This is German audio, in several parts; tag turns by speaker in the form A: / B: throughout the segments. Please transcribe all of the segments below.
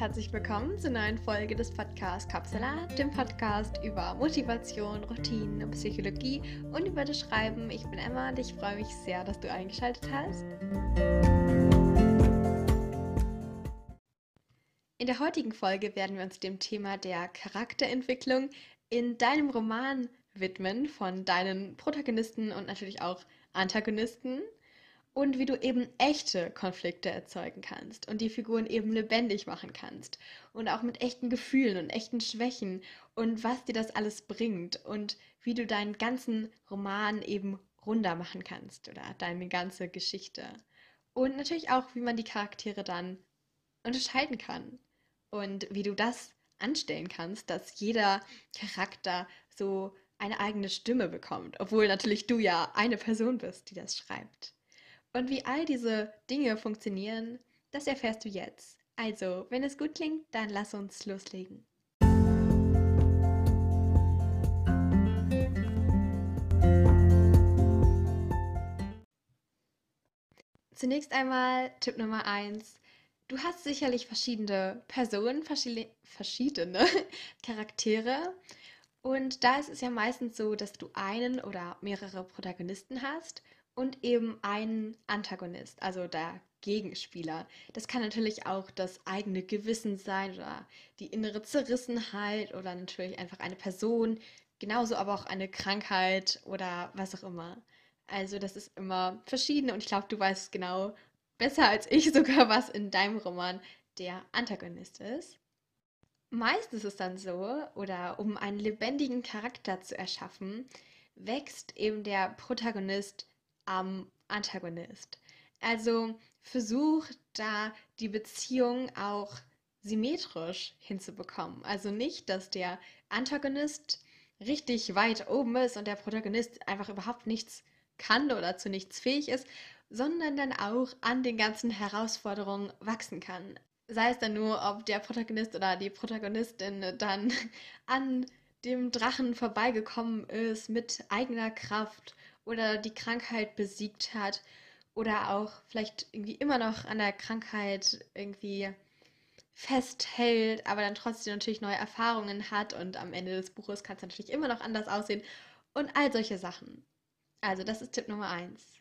A: herzlich willkommen zur neuen Folge des Podcasts Kapsela, dem Podcast über Motivation, Routinen und Psychologie und über das Schreiben. Ich bin Emma und ich freue mich sehr, dass du eingeschaltet hast. In der heutigen Folge werden wir uns dem Thema der Charakterentwicklung in deinem Roman widmen von deinen Protagonisten und natürlich auch Antagonisten und wie du eben echte Konflikte erzeugen kannst und die Figuren eben lebendig machen kannst und auch mit echten Gefühlen und echten Schwächen und was dir das alles bringt und wie du deinen ganzen Roman eben runder machen kannst oder deine ganze Geschichte. Und natürlich auch, wie man die Charaktere dann unterscheiden kann und wie du das anstellen kannst, dass jeder Charakter so eine eigene Stimme bekommt, obwohl natürlich du ja eine Person bist, die das schreibt. Und wie all diese Dinge funktionieren, das erfährst du jetzt. Also, wenn es gut klingt, dann lass uns loslegen. Zunächst einmal Tipp Nummer 1. Du hast sicherlich verschiedene Personen, verschiedene Charaktere. Und da ist es ja meistens so, dass du einen oder mehrere Protagonisten hast und eben ein Antagonist, also der Gegenspieler. Das kann natürlich auch das eigene Gewissen sein oder die innere Zerrissenheit oder natürlich einfach eine Person, genauso aber auch eine Krankheit oder was auch immer. Also das ist immer verschieden und ich glaube, du weißt genau besser als ich sogar, was in deinem Roman der Antagonist ist. Meist ist es dann so, oder um einen lebendigen Charakter zu erschaffen, wächst eben der Protagonist am Antagonist. Also versuch da die Beziehung auch symmetrisch hinzubekommen. Also nicht, dass der Antagonist richtig weit oben ist und der Protagonist einfach überhaupt nichts kann oder zu nichts fähig ist, sondern dann auch an den ganzen Herausforderungen wachsen kann. Sei es dann nur, ob der Protagonist oder die Protagonistin dann an dem Drachen vorbeigekommen ist mit eigener Kraft oder die Krankheit besiegt hat oder auch vielleicht irgendwie immer noch an der Krankheit irgendwie festhält, aber dann trotzdem natürlich neue Erfahrungen hat und am Ende des Buches kann es natürlich immer noch anders aussehen und all solche Sachen. Also das ist Tipp Nummer eins.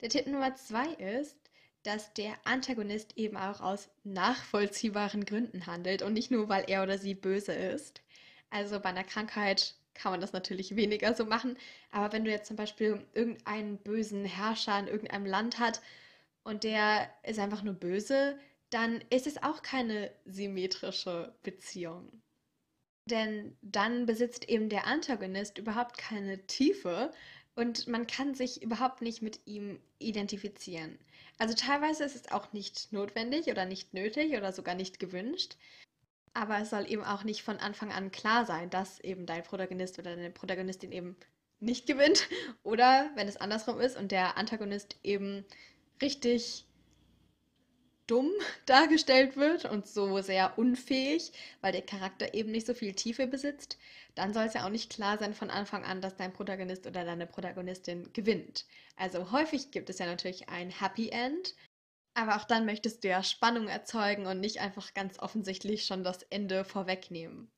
A: Der Tipp Nummer zwei ist, dass der Antagonist eben auch aus nachvollziehbaren Gründen handelt und nicht nur, weil er oder sie böse ist. Also bei einer Krankheit kann man das natürlich weniger so machen. Aber wenn du jetzt zum Beispiel irgendeinen bösen Herrscher in irgendeinem Land hat und der ist einfach nur böse, dann ist es auch keine symmetrische Beziehung. Denn dann besitzt eben der Antagonist überhaupt keine Tiefe und man kann sich überhaupt nicht mit ihm identifizieren. Also teilweise ist es auch nicht notwendig oder nicht nötig oder sogar nicht gewünscht. Aber es soll eben auch nicht von Anfang an klar sein, dass eben dein Protagonist oder deine Protagonistin eben nicht gewinnt. Oder wenn es andersrum ist und der Antagonist eben richtig dumm dargestellt wird und so sehr unfähig, weil der Charakter eben nicht so viel Tiefe besitzt, dann soll es ja auch nicht klar sein von Anfang an, dass dein Protagonist oder deine Protagonistin gewinnt. Also häufig gibt es ja natürlich ein Happy End, aber auch dann möchtest du ja Spannung erzeugen und nicht einfach ganz offensichtlich schon das Ende vorwegnehmen.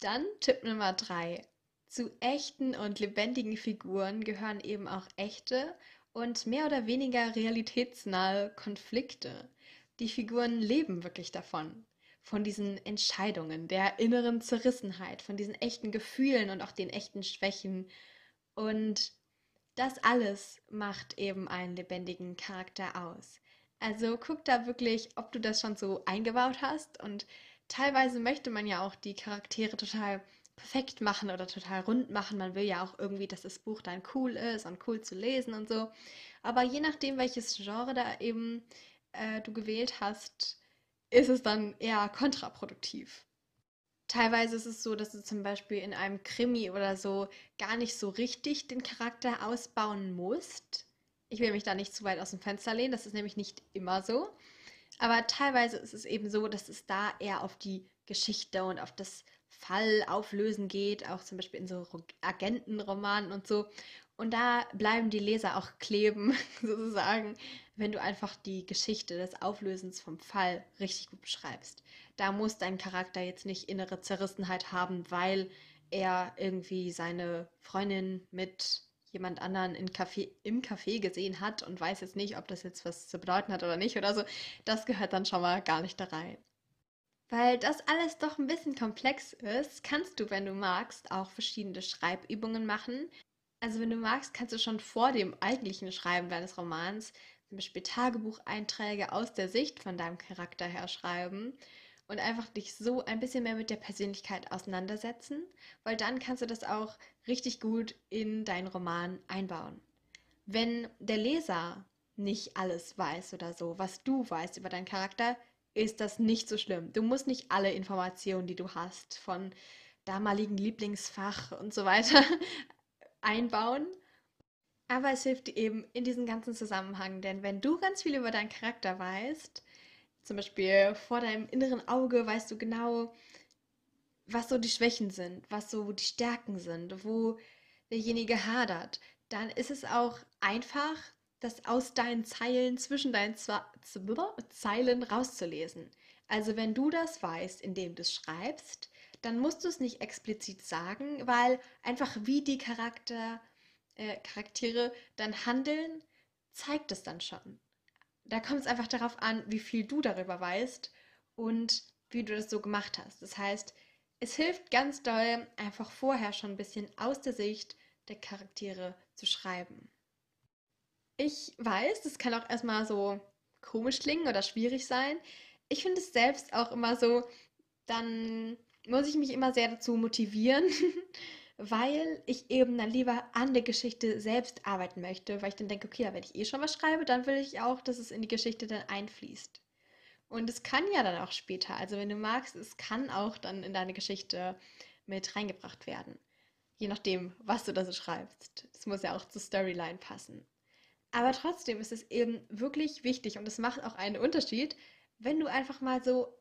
A: Dann Tipp Nummer drei. Zu echten und lebendigen Figuren gehören eben auch echte und mehr oder weniger realitätsnahe Konflikte. Die Figuren leben wirklich davon. Von diesen Entscheidungen, der inneren Zerrissenheit, von diesen echten Gefühlen und auch den echten Schwächen. Und das alles macht eben einen lebendigen Charakter aus. Also guck da wirklich, ob du das schon so eingebaut hast. Und teilweise möchte man ja auch die Charaktere total perfekt machen oder total rund machen. Man will ja auch irgendwie, dass das Buch dann cool ist und cool zu lesen und so. Aber je nachdem, welches Genre da eben äh, du gewählt hast, ist es dann eher kontraproduktiv. Teilweise ist es so, dass du zum Beispiel in einem Krimi oder so gar nicht so richtig den Charakter ausbauen musst. Ich will mich da nicht zu weit aus dem Fenster lehnen, das ist nämlich nicht immer so. Aber teilweise ist es eben so, dass es da eher auf die Geschichte und auf das Fallauflösen geht, auch zum Beispiel in so Agentenromanen und so. Und da bleiben die Leser auch kleben, sozusagen, wenn du einfach die Geschichte des Auflösens vom Fall richtig gut beschreibst. Da muss dein Charakter jetzt nicht innere Zerrissenheit haben, weil er irgendwie seine Freundin mit jemand anderen in Café, im Café gesehen hat und weiß jetzt nicht, ob das jetzt was zu bedeuten hat oder nicht oder so. Das gehört dann schon mal gar nicht da rein. Weil das alles doch ein bisschen komplex ist, kannst du, wenn du magst, auch verschiedene Schreibübungen machen. Also wenn du magst, kannst du schon vor dem eigentlichen Schreiben deines Romans zum Beispiel Tagebucheinträge aus der Sicht von deinem Charakter her schreiben und einfach dich so ein bisschen mehr mit der Persönlichkeit auseinandersetzen, weil dann kannst du das auch richtig gut in deinen Roman einbauen. Wenn der Leser nicht alles weiß oder so, was du weißt über deinen Charakter, ist das nicht so schlimm. Du musst nicht alle Informationen, die du hast, von damaligen Lieblingsfach und so weiter einbauen. Aber es hilft dir eben in diesem ganzen Zusammenhang, denn wenn du ganz viel über deinen Charakter weißt, zum Beispiel vor deinem inneren Auge weißt du genau, was so die Schwächen sind, was so die Stärken sind, wo derjenige hadert, dann ist es auch einfach, das aus deinen Zeilen, zwischen deinen Zeilen rauszulesen. Also wenn du das weißt, indem du es schreibst, dann musst du es nicht explizit sagen, weil einfach wie die Charakter, äh, Charaktere dann handeln, zeigt es dann schon. Da kommt es einfach darauf an, wie viel du darüber weißt und wie du das so gemacht hast. Das heißt, es hilft ganz doll, einfach vorher schon ein bisschen aus der Sicht der Charaktere zu schreiben. Ich weiß, das kann auch erstmal so komisch klingen oder schwierig sein. Ich finde es selbst auch immer so, dann muss ich mich immer sehr dazu motivieren, weil ich eben dann lieber an der Geschichte selbst arbeiten möchte, weil ich dann denke, okay, wenn ich eh schon was schreibe, dann will ich auch, dass es in die Geschichte dann einfließt. Und es kann ja dann auch später, also wenn du magst, es kann auch dann in deine Geschichte mit reingebracht werden. Je nachdem, was du da so schreibst. Es muss ja auch zur Storyline passen. Aber trotzdem ist es eben wirklich wichtig und es macht auch einen Unterschied, wenn du einfach mal so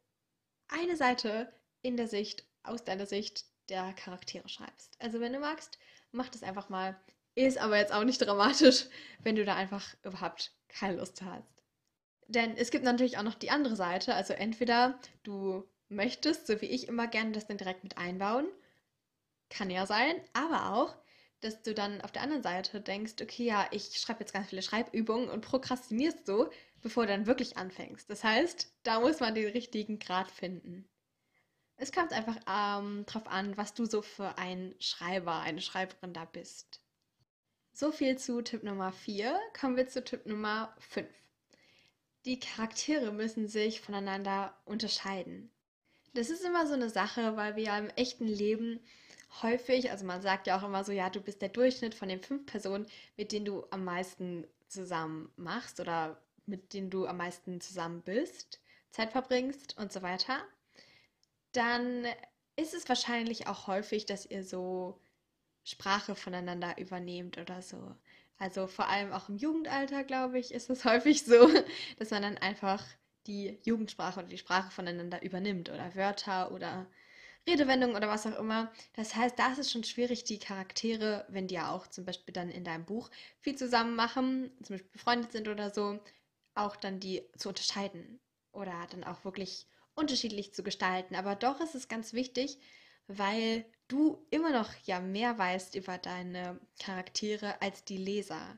A: eine Seite in der Sicht, aus deiner Sicht der Charaktere schreibst. Also wenn du magst, mach das einfach mal. Ist aber jetzt auch nicht dramatisch, wenn du da einfach überhaupt keine Lust hast. Denn es gibt natürlich auch noch die andere Seite. Also entweder du möchtest, so wie ich immer gerne, das dann direkt mit einbauen. Kann ja sein. Aber auch, dass du dann auf der anderen Seite denkst, okay, ja, ich schreibe jetzt ganz viele Schreibübungen und prokrastinierst so, bevor du dann wirklich anfängst. Das heißt, da muss man den richtigen Grad finden. Es kommt einfach ähm, drauf an, was du so für ein Schreiber, eine Schreiberin da bist. So viel zu Tipp Nummer 4. Kommen wir zu Tipp Nummer 5. Die Charaktere müssen sich voneinander unterscheiden. Das ist immer so eine Sache, weil wir ja im echten Leben häufig, also man sagt ja auch immer so, ja, du bist der Durchschnitt von den fünf Personen, mit denen du am meisten zusammen machst oder mit denen du am meisten zusammen bist, Zeit verbringst und so weiter dann ist es wahrscheinlich auch häufig, dass ihr so Sprache voneinander übernehmt oder so. Also vor allem auch im Jugendalter, glaube ich, ist es häufig so, dass man dann einfach die Jugendsprache oder die Sprache voneinander übernimmt oder Wörter oder Redewendungen oder was auch immer. Das heißt, da ist es schon schwierig, die Charaktere, wenn die ja auch zum Beispiel dann in deinem Buch viel zusammen machen, zum Beispiel befreundet sind oder so, auch dann die zu unterscheiden oder dann auch wirklich unterschiedlich zu gestalten. Aber doch ist es ganz wichtig, weil du immer noch ja mehr weißt über deine Charaktere als die Leser.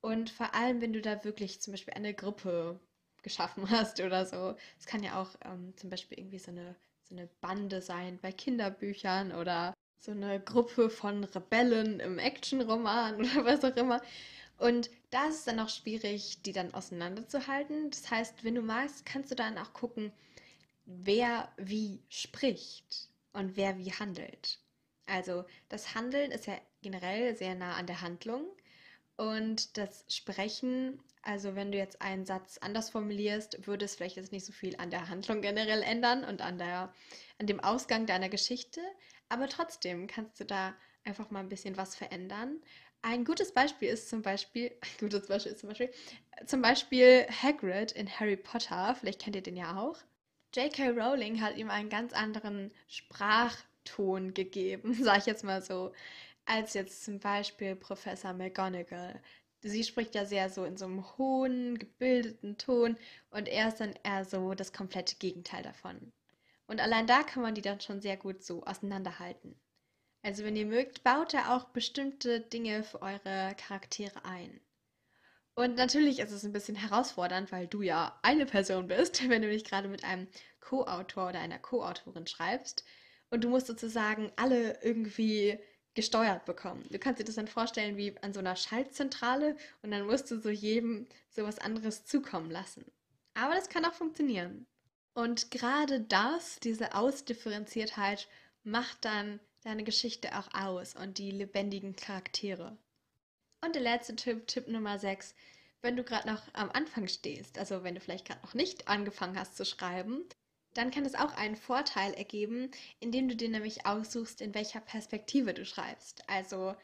A: Und vor allem, wenn du da wirklich zum Beispiel eine Gruppe geschaffen hast oder so. Es kann ja auch ähm, zum Beispiel irgendwie so eine, so eine Bande sein bei Kinderbüchern oder so eine Gruppe von Rebellen im Actionroman oder was auch immer. Und da ist es dann auch schwierig, die dann auseinanderzuhalten. Das heißt, wenn du magst, kannst du dann auch gucken, wer wie spricht und wer wie handelt. Also das Handeln ist ja generell sehr nah an der Handlung und das Sprechen, also wenn du jetzt einen Satz anders formulierst, würde es vielleicht jetzt nicht so viel an der Handlung generell ändern und an, der, an dem Ausgang deiner Geschichte, aber trotzdem kannst du da einfach mal ein bisschen was verändern. Ein gutes Beispiel ist zum Beispiel, ein gutes Beispiel ist zum Beispiel, zum Beispiel Hagrid in Harry Potter, vielleicht kennt ihr den ja auch. J.K. Rowling hat ihm einen ganz anderen Sprachton gegeben, sag ich jetzt mal so. Als jetzt zum Beispiel Professor McGonagall. Sie spricht ja sehr so in so einem hohen, gebildeten Ton und er ist dann eher so das komplette Gegenteil davon. Und allein da kann man die dann schon sehr gut so auseinanderhalten. Also wenn ihr mögt, baut da auch bestimmte Dinge für eure Charaktere ein. Und natürlich ist es ein bisschen herausfordernd, weil du ja eine Person bist, wenn du dich gerade mit einem Co-Autor oder einer Co-Autorin schreibst. Und du musst sozusagen alle irgendwie gesteuert bekommen. Du kannst dir das dann vorstellen wie an so einer Schaltzentrale und dann musst du so jedem so was anderes zukommen lassen. Aber das kann auch funktionieren. Und gerade das, diese Ausdifferenziertheit, macht dann deine Geschichte auch aus und die lebendigen Charaktere. Und der letzte Tipp, Tipp Nummer 6, wenn du gerade noch am Anfang stehst, also wenn du vielleicht gerade noch nicht angefangen hast zu schreiben, dann kann es auch einen Vorteil ergeben, indem du dir nämlich aussuchst, in welcher Perspektive du schreibst. Also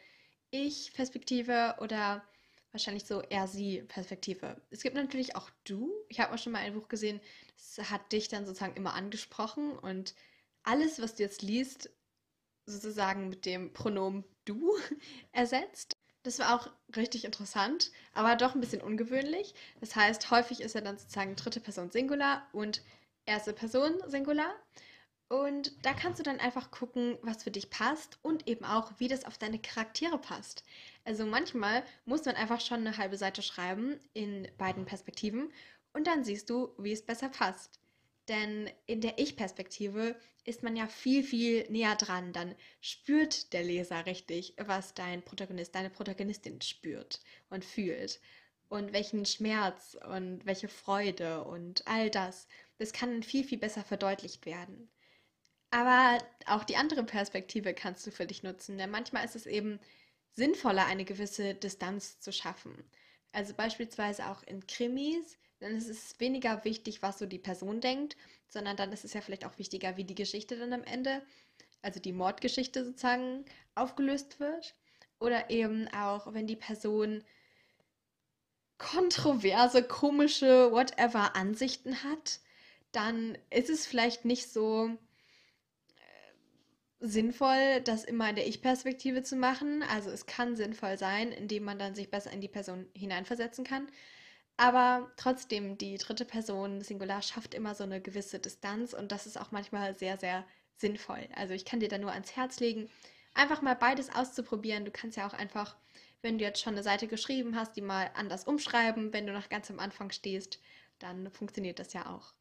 A: ich-Perspektive oder wahrscheinlich so er sie Perspektive. Es gibt natürlich auch du. Ich habe auch schon mal ein Buch gesehen, das hat dich dann sozusagen immer angesprochen und alles, was du jetzt liest, sozusagen mit dem Pronomen du ersetzt. Das war auch richtig interessant, aber doch ein bisschen ungewöhnlich. Das heißt, häufig ist er dann sozusagen dritte Person Singular und erste Person Singular. Und da kannst du dann einfach gucken, was für dich passt und eben auch, wie das auf deine Charaktere passt. Also manchmal muss man einfach schon eine halbe Seite schreiben in beiden Perspektiven und dann siehst du, wie es besser passt. Denn in der Ich-Perspektive ist man ja viel, viel näher dran. Dann spürt der Leser richtig, was dein Protagonist, deine Protagonistin spürt und fühlt. Und welchen Schmerz und welche Freude und all das. Das kann viel, viel besser verdeutlicht werden. Aber auch die andere Perspektive kannst du für dich nutzen. Denn manchmal ist es eben sinnvoller, eine gewisse Distanz zu schaffen. Also beispielsweise auch in Krimis dann ist es weniger wichtig, was so die Person denkt, sondern dann ist es ja vielleicht auch wichtiger, wie die Geschichte dann am Ende, also die Mordgeschichte sozusagen, aufgelöst wird. Oder eben auch, wenn die Person kontroverse, komische, whatever Ansichten hat, dann ist es vielleicht nicht so äh, sinnvoll, das immer in der Ich-Perspektive zu machen. Also es kann sinnvoll sein, indem man dann sich besser in die Person hineinversetzen kann. Aber trotzdem, die dritte Person Singular schafft immer so eine gewisse Distanz und das ist auch manchmal sehr, sehr sinnvoll. Also ich kann dir da nur ans Herz legen, einfach mal beides auszuprobieren. Du kannst ja auch einfach, wenn du jetzt schon eine Seite geschrieben hast, die mal anders umschreiben, wenn du noch ganz am Anfang stehst, dann funktioniert das ja auch.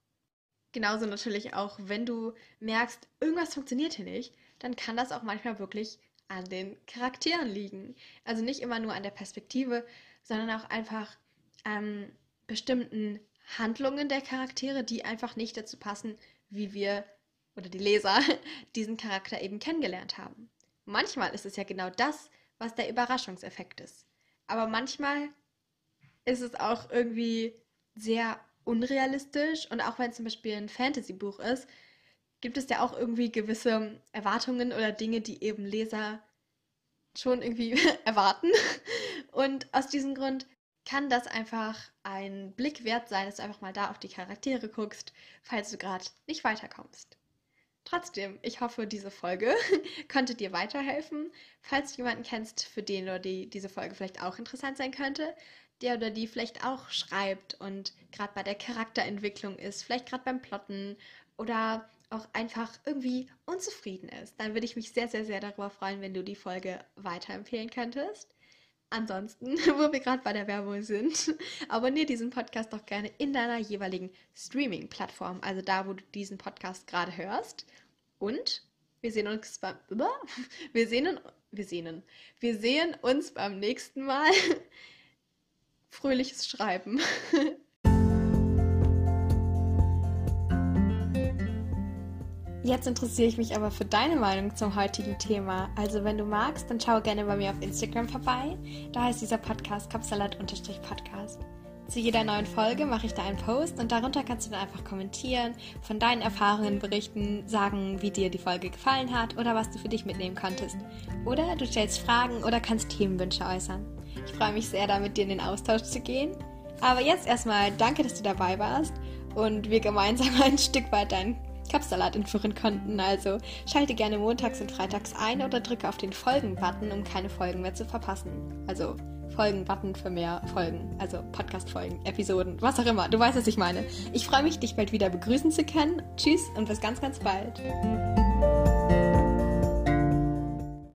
A: Genauso natürlich auch, wenn du merkst, irgendwas funktioniert hier nicht, dann kann das auch manchmal wirklich an den Charakteren liegen. Also nicht immer nur an der Perspektive, sondern auch einfach ähm, bestimmten Handlungen der Charaktere, die einfach nicht dazu passen, wie wir oder die Leser diesen Charakter eben kennengelernt haben. Manchmal ist es ja genau das, was der Überraschungseffekt ist. Aber manchmal ist es auch irgendwie sehr unrealistisch und auch wenn es zum Beispiel ein Fantasy-Buch ist, gibt es ja auch irgendwie gewisse Erwartungen oder Dinge, die eben Leser schon irgendwie erwarten. Und aus diesem Grund kann das einfach ein Blick wert sein, dass du einfach mal da auf die Charaktere guckst, falls du gerade nicht weiterkommst. Trotzdem, ich hoffe, diese Folge konnte dir weiterhelfen. Falls du jemanden kennst, für den oder die diese Folge vielleicht auch interessant sein könnte, der oder die vielleicht auch schreibt und gerade bei der Charakterentwicklung ist, vielleicht gerade beim Plotten oder auch einfach irgendwie unzufrieden ist, dann würde ich mich sehr, sehr, sehr darüber freuen, wenn du die Folge weiterempfehlen könntest. Ansonsten, wo wir gerade bei der Werbung sind, abonniere diesen Podcast doch gerne in deiner jeweiligen Streaming-Plattform, also da, wo du diesen Podcast gerade hörst. Und wir sehen uns beim wir sehen wir sehen wir sehen uns beim nächsten Mal. Fröhliches Schreiben. Jetzt interessiere ich mich aber für deine Meinung zum heutigen Thema. Also wenn du magst, dann schau gerne bei mir auf Instagram vorbei. Da heißt dieser Podcast Kopfsalat-Podcast. Zu jeder neuen Folge mache ich da einen Post und darunter kannst du dann einfach kommentieren, von deinen Erfahrungen berichten, sagen, wie dir die Folge gefallen hat oder was du für dich mitnehmen konntest. Oder du stellst Fragen oder kannst Themenwünsche äußern. Ich freue mich sehr, da mit dir in den Austausch zu gehen. Aber jetzt erstmal danke, dass du dabei warst und wir gemeinsam ein Stück weit deinen Kapsalat entführen konnten. Also schalte gerne montags und freitags ein oder drücke auf den Folgen-Button, um keine Folgen mehr zu verpassen. Also Folgen-Button für mehr Folgen, also Podcast-Folgen, Episoden, was auch immer. Du weißt, was ich meine. Ich freue mich, dich bald wieder begrüßen zu können. Tschüss und bis ganz, ganz bald.